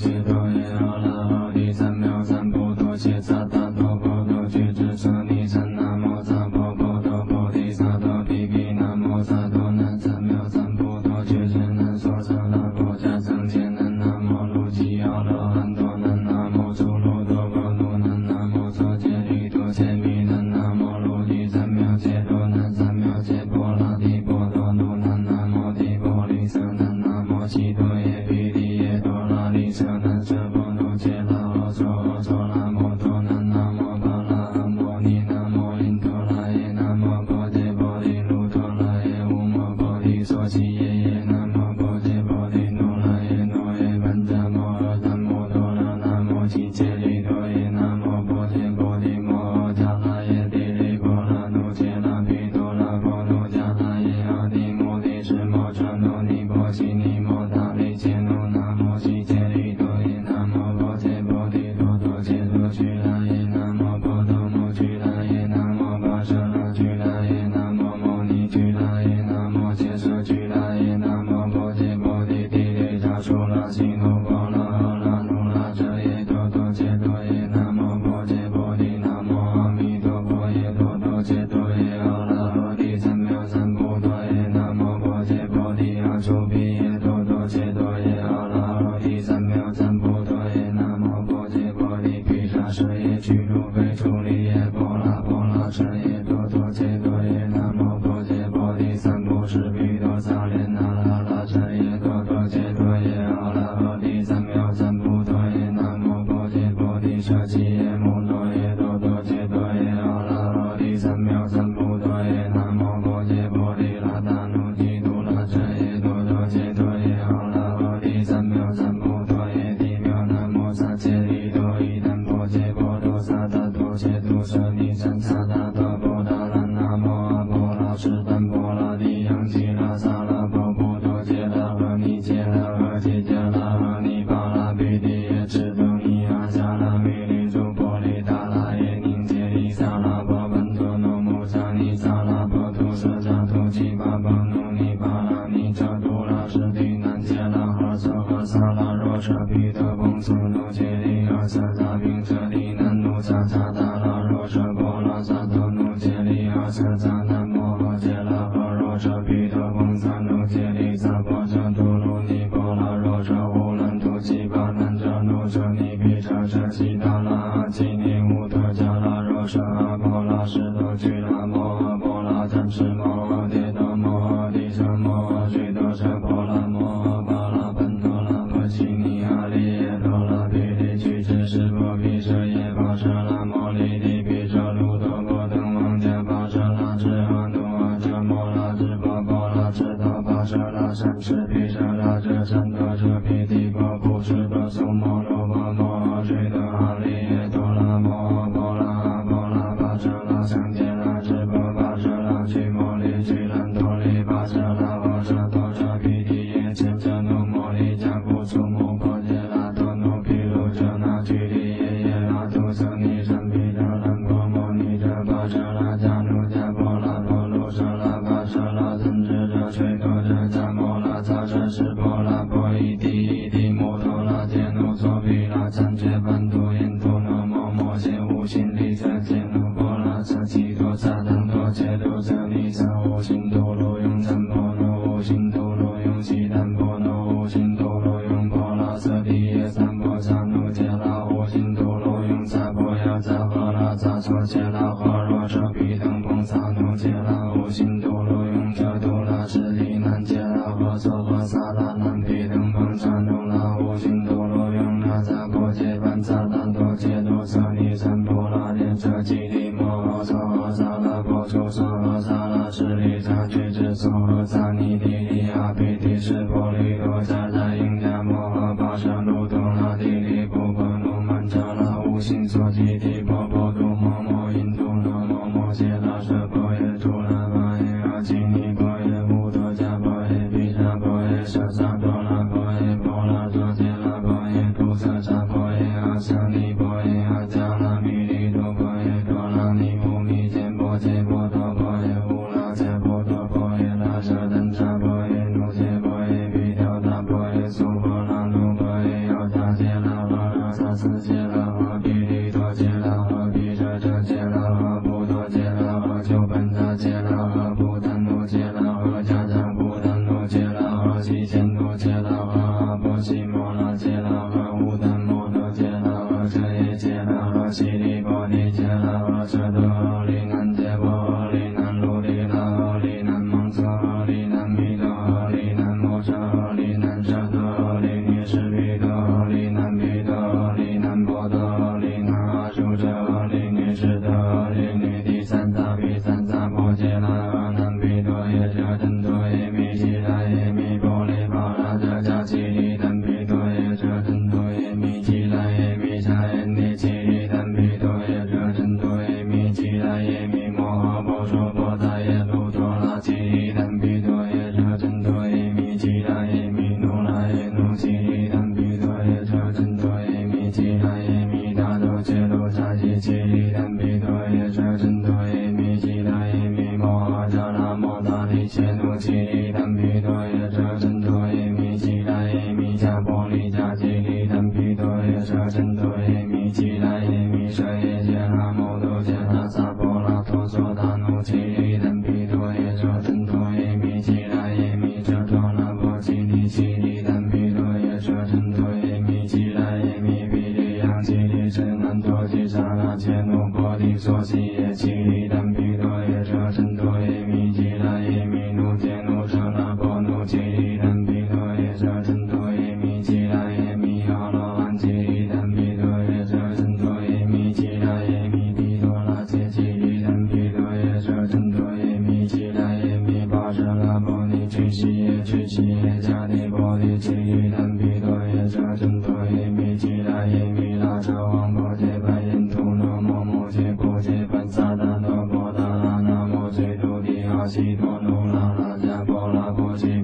Jira. primo സ്ഥാനം 舍拉ลนิธิพิจารณาหลวงพ่อทั้งเมืองชัยพาสุราชื่ออนุญาตชะมดระชีวะโมหโผล่ลาภสิทธา 是波罗波依提依提摩陀拉揭奴娑毗拉赞揭般多因陀罗摩摩揭无心力在揭奴波拉萨基多萨当多揭多舍利萨无心陀罗勇赞波罗无心陀罗勇悉檀波罗无心陀罗勇波拉萨提耶三波萨奴揭拉无心陀罗勇萨波耶萨诃拉萨娑揭拉诃罗舍毗。智利、南าชู้สุรู้สักนิทีทีอภิสิทธิชั่วผู้ลีโอชา Amida 阿悉多卢那那迦波那波悉。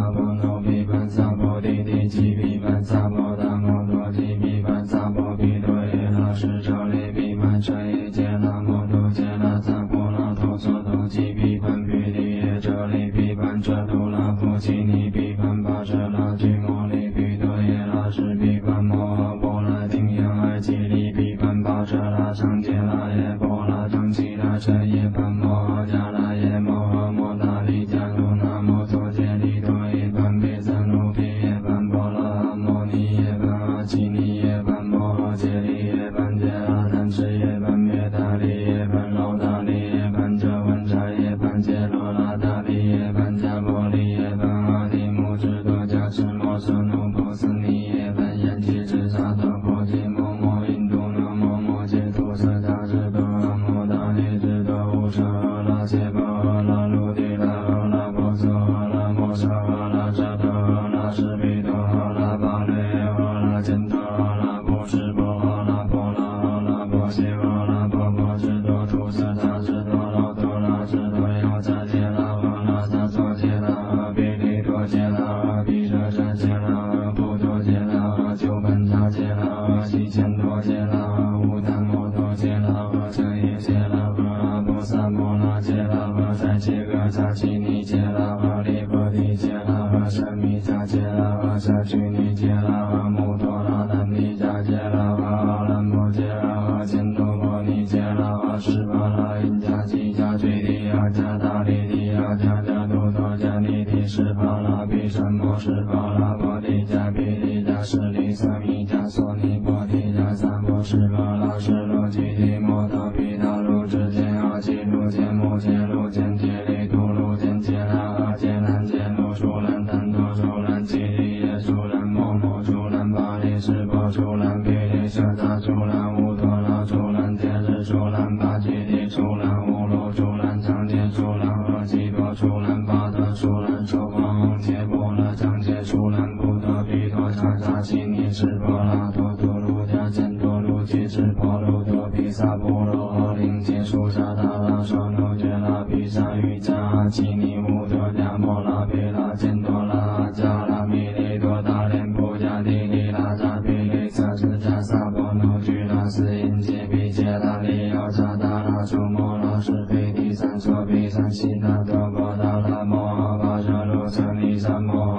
萨婆罗婆提帝基比班萨婆达摩多基比班萨婆比多耶拉是这利比班这里接纳摩托接那萨婆拉哆索多基比班比帝耶这利比班这多那多基尼比班巴舍那基摩利比多耶拉是比班摩诃波罗提约爱奇艺比班巴舍那上街是否阻拦，给天下大阻拦。我 I'm on.